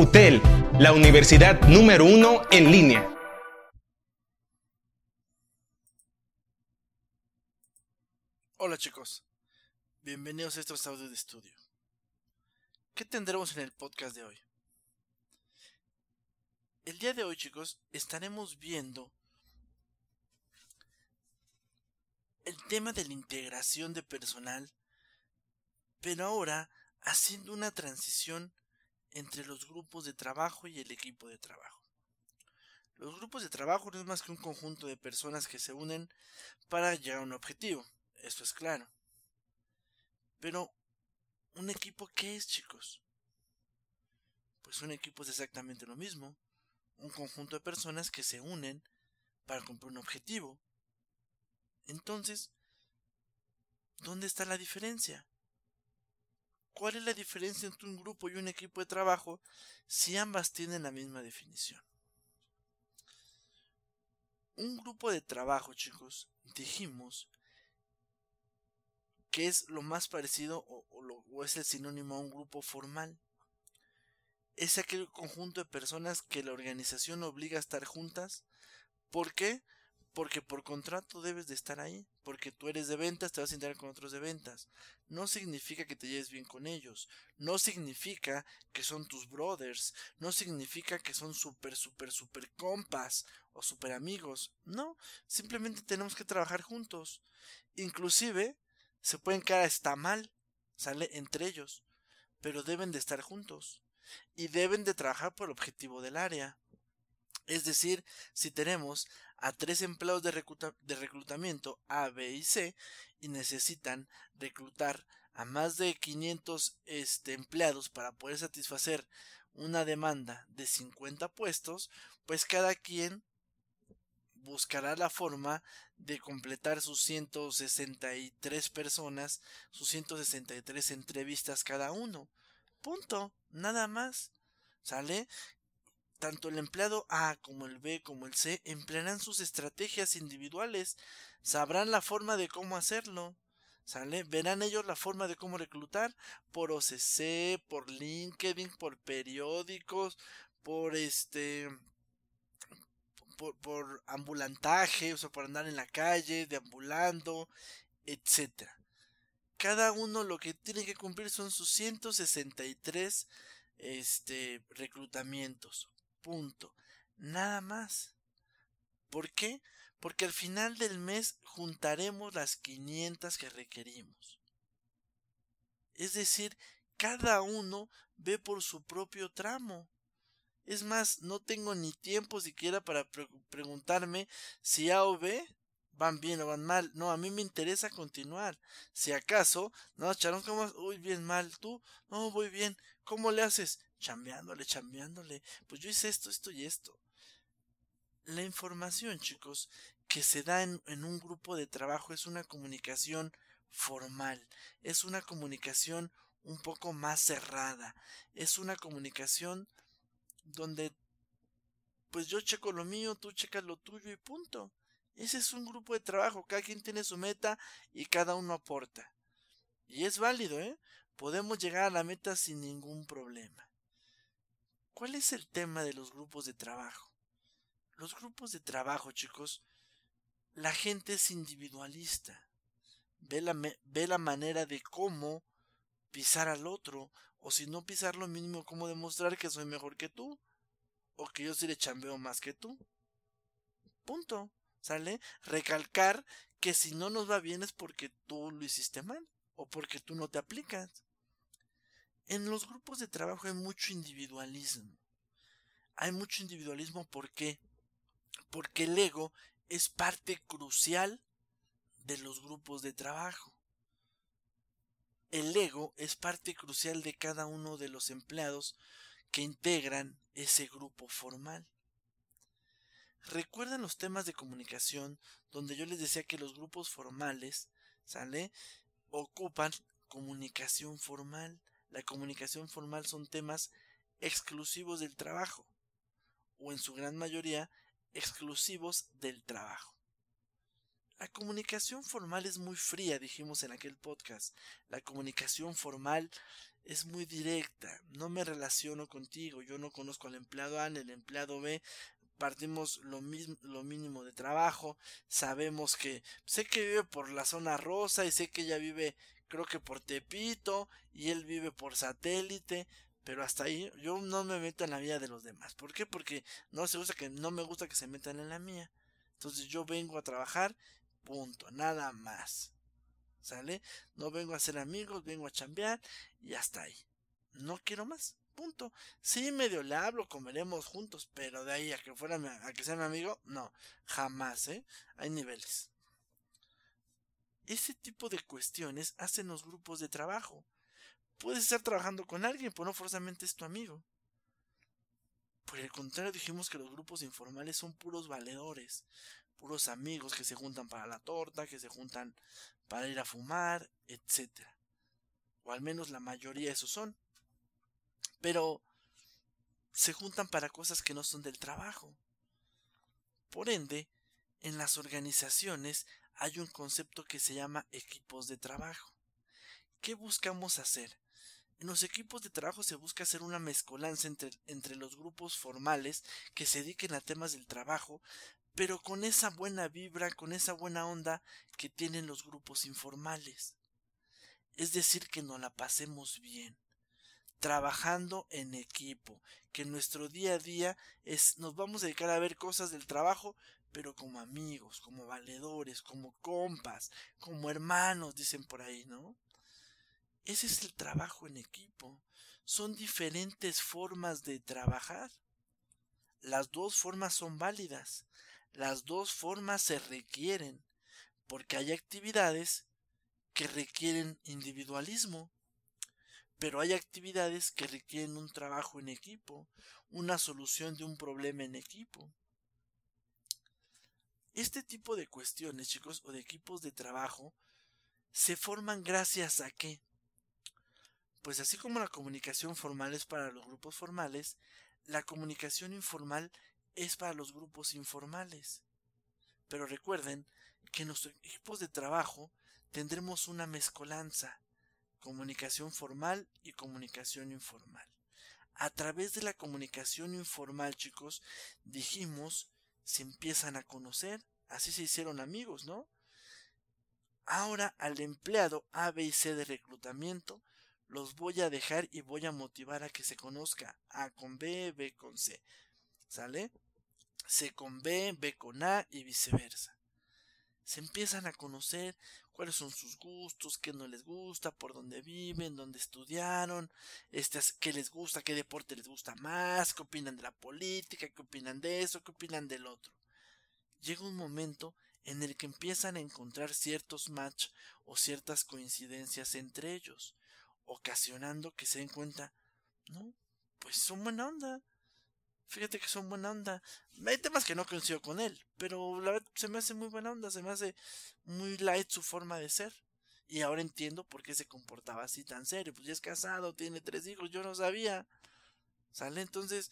UTEL, la universidad número uno en línea. Hola chicos, bienvenidos a estos audios de estudio. ¿Qué tendremos en el podcast de hoy? El día de hoy chicos estaremos viendo el tema de la integración de personal, pero ahora haciendo una transición entre los grupos de trabajo y el equipo de trabajo. Los grupos de trabajo no es más que un conjunto de personas que se unen para llegar a un objetivo, eso es claro. Pero, ¿un equipo qué es, chicos? Pues un equipo es exactamente lo mismo, un conjunto de personas que se unen para cumplir un objetivo. Entonces, ¿dónde está la diferencia? ¿Cuál es la diferencia entre un grupo y un equipo de trabajo si ambas tienen la misma definición? Un grupo de trabajo, chicos, dijimos que es lo más parecido o, o, es el sinónimo a un grupo formal. Es aquel conjunto de personas que la organización obliga a estar juntas. ¿Por qué? porque por contrato debes de estar ahí, porque tú eres de ventas, te vas a integrar con otros de ventas. No significa que te lleves bien con ellos, no significa que son tus brothers, no significa que son súper, súper, súper compas o súper amigos, no, simplemente tenemos que trabajar juntos. Inclusive, se pueden quedar hasta mal, sale entre ellos, pero deben de estar juntos y deben de trabajar por el objetivo del área. Es decir, si tenemos a tres empleados de, reclutamiento A, B y C y necesitan reclutar a más de 500 este, empleados para poder satisfacer una demanda de 50 puestos, pues cada quien buscará la forma de completar sus 163 personas, sus 163 entrevistas cada uno. Punto, nada más. ¿Sale? Tanto el empleado A como el B como el C emplearán sus estrategias individuales, sabrán la forma de cómo hacerlo. ¿Sale? Verán ellos la forma de cómo reclutar por OCC, por LinkedIn, por periódicos, por este por, ambulantaje, o sea, por andar en la calle, deambulando, etcétera. Cada uno lo que tiene que cumplir son sus 163 este reclutamientos Punto. Nada más. ¿Por qué? Porque al final del mes juntaremos las 500 que requerimos. Es decir, cada uno ve por su propio tramo. Es más, no tengo ni tiempo siquiera para preguntarme si A o B van bien o van mal. No, a mí me interesa continuar. Si acaso, no, Charón, ¿cómo? Uy, bien mal. ¿Tú? No, voy bien. ¿Cómo le haces? Chambeándole, chambeándole. Pues yo hice esto, esto y esto. La información, chicos, que se da en, un grupo de trabajo es una comunicación formal, es una comunicación un poco más cerrada, es una comunicación donde pues yo checo lo mío, tú checas lo tuyo y punto. Ese es un grupo de trabajo, cada quien tiene su meta y cada uno aporta. Y es válido, ¿eh? Podemos llegar a la meta sin ningún problema. ¿Cuál es el tema de los grupos de trabajo? Los grupos de trabajo, chicos, la gente es individualista. Ve la, ve la manera de cómo pisar al otro, o si no pisar lo mínimo, cómo demostrar que soy mejor que tú, o que yo sí le chambeo más que tú. Punto. ¿Sale? Recalcar que si no nos va bien es porque tú lo hiciste mal, o porque tú no te aplicas. En los grupos de trabajo hay mucho individualismo. Hay mucho individualismo ¿por qué? Porque el ego es parte crucial de los grupos de trabajo. El ego es parte crucial de cada uno de los empleados que integran ese grupo formal. ¿Recuerdan los temas de comunicación donde yo les decía que los grupos formales, ¿sale? Ocupan comunicación formal. La comunicación formal son temas exclusivos del trabajo, o en su gran mayoría exclusivos del trabajo. La comunicación formal es muy fría, dijimos en aquel podcast. La comunicación formal es muy directa. No me relaciono contigo. Yo no conozco al empleado A, el empleado B. Partimos lo, mismo, lo mínimo de trabajo. Sabemos que sé que vive por la zona rosa y sé que ella vive creo que por Tepito y él vive por satélite. Pero hasta ahí yo no me meto en la vida de los demás. ¿Por qué? Porque no, se gusta que, no me gusta que se metan en la mía. Entonces yo vengo a trabajar Punto, nada más. ¿Sale? No vengo a ser amigos, vengo a chambear y hasta ahí. No quiero más. Punto. Sí, medio le hablo, comeremos juntos, pero de ahí a que fuera a que sea mi amigo, no, jamás, ¿eh? Hay niveles. Ese tipo de cuestiones hacen los grupos de trabajo. Puedes estar trabajando con alguien, pero no forzosamente es tu amigo. Por el contrario, dijimos que los grupos informales son puros valedores, puros amigos que se juntan para la torta, que se juntan para ir a fumar, etc. O al menos la mayoría de esos son. Pero se juntan para cosas que no son del trabajo. Por ende, en las organizaciones hay un concepto que se llama equipos de trabajo. ¿Qué buscamos hacer? En los equipos de trabajo se busca hacer una mezcolanza entre, entre, los grupos formales que se dediquen a temas del trabajo pero con esa buena vibra, con esa buena onda que tienen los grupos informales. Es decir, que nos la pasemos bien, trabajando en equipo, que nuestro día a día es, nos vamos a dedicar a ver cosas del trabajo, pero como amigos, como valedores, como compas, como hermanos, dicen por ahí, ¿no? Ese es el trabajo en equipo. Son diferentes formas de trabajar. Las dos formas son válidas. Las dos formas se requieren, porque hay actividades que requieren individualismo, pero hay actividades que requieren un trabajo en equipo, una solución de un problema en equipo. Este tipo de cuestiones, chicos, o de equipos de trabajo, se forman gracias a qué? Pues así como la comunicación formal es para los grupos formales, la comunicación informal es para los grupos informales. Pero recuerden que en nuestros equipos de trabajo tendremos una mezcolanza, comunicación formal y comunicación informal. A través de la comunicación informal, chicos, dijimos, se empiezan a conocer, así se hicieron amigos, ¿no? Ahora al empleado A, B y C de reclutamiento los voy a dejar y voy a motivar a que se conozca A con B, B con C. ¿Sale? C con B, B con A y viceversa. Se empiezan a conocer cuáles son sus gustos, qué no les gusta, por dónde viven, dónde estudiaron, este, qué les gusta, qué deporte les gusta más, qué opinan de la política, qué opinan de eso, qué opinan del otro. Llega un momento en el que empiezan a encontrar ciertos match o ciertas coincidencias entre ellos, ocasionando que se den cuenta, no, pues son buena onda, fíjate que son buena onda. Hay temas que no coincido con él, pero la verdad se me hace muy buena onda, se me hace muy light su forma de ser. Y ahora entiendo por qué se comportaba así tan serio. Pues ya es casado, tiene tres hijos, yo no sabía. ¿Sale? Entonces,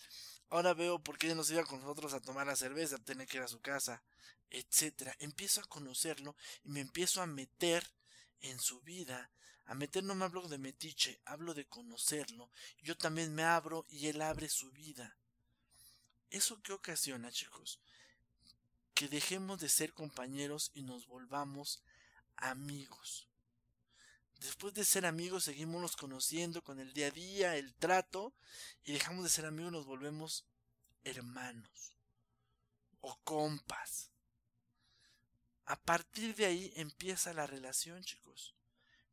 ahora veo por qué no se iba con nosotros a tomar la cerveza, tener que ir a su casa, etcétera. Empiezo a conocerlo y me empiezo a meter en su vida. A meter no me hablo de metiche, hablo de conocerlo. Yo también me abro y él abre su vida. ¿Eso qué ocasiona, chicos? Que dejemos de ser compañeros y nos volvamos amigos. Después de ser amigos seguimos conociendo con el día a día, el trato, y dejamos de ser amigos nos volvemos hermanos o compas. A partir de ahí empieza la relación, chicos.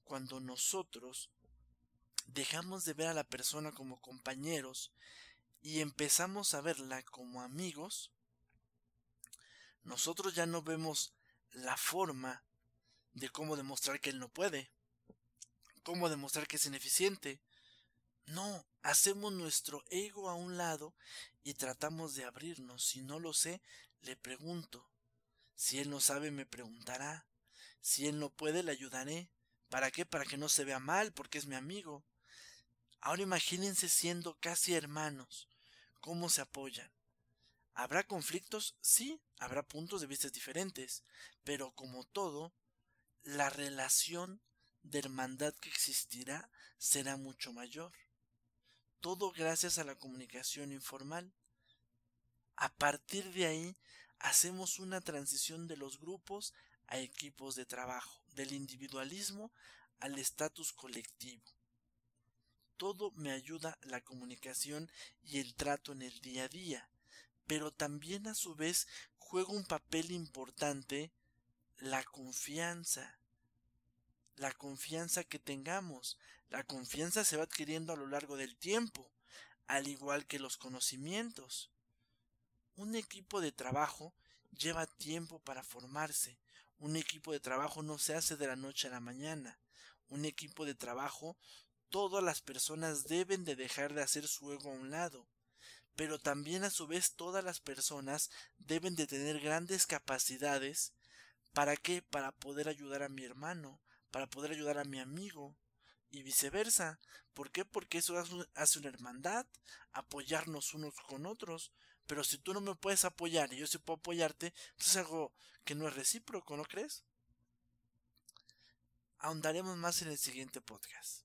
Cuando nosotros dejamos de ver a la persona como compañeros y empezamos a verla como amigos, nosotros ya no vemos la forma de cómo demostrar que él no puede, cómo demostrar que es ineficiente. No, hacemos nuestro ego a un lado y tratamos de abrirnos. Si no lo sé, le pregunto. Si él no sabe, me preguntará. Si él no puede, le ayudaré. ¿Para qué? Para que no se vea mal, porque es mi amigo. Ahora imagínense siendo casi hermanos cómo se apoyan. ¿Habrá conflictos? Sí, habrá puntos de vista diferentes, pero como todo, la relación de hermandad que existirá será mucho mayor. Todo gracias a la comunicación informal. A partir de ahí, hacemos una transición de los grupos a equipos de trabajo, del individualismo al estatus colectivo. Todo me ayuda la comunicación y el trato en el día a día, pero también a su vez juega un papel importante la confianza. La confianza que tengamos. La confianza se va adquiriendo a lo largo del tiempo, al igual que los conocimientos. Un equipo de trabajo lleva tiempo para formarse. Un equipo de trabajo no se hace de la noche a la mañana. Un equipo de trabajo, todas las personas deben de dejar de hacer su ego a un lado. Pero también a su vez todas las personas deben de tener grandes capacidades. ¿Para qué? Para poder ayudar a mi hermano, para poder ayudar a mi amigo, y viceversa. ¿Por qué? Porque eso hace una hermandad, apoyarnos unos con otros. Pero si tú no me puedes apoyar y yo sí puedo apoyarte, pues es algo que no es recíproco, ¿no crees? Ahondaremos más en el siguiente podcast.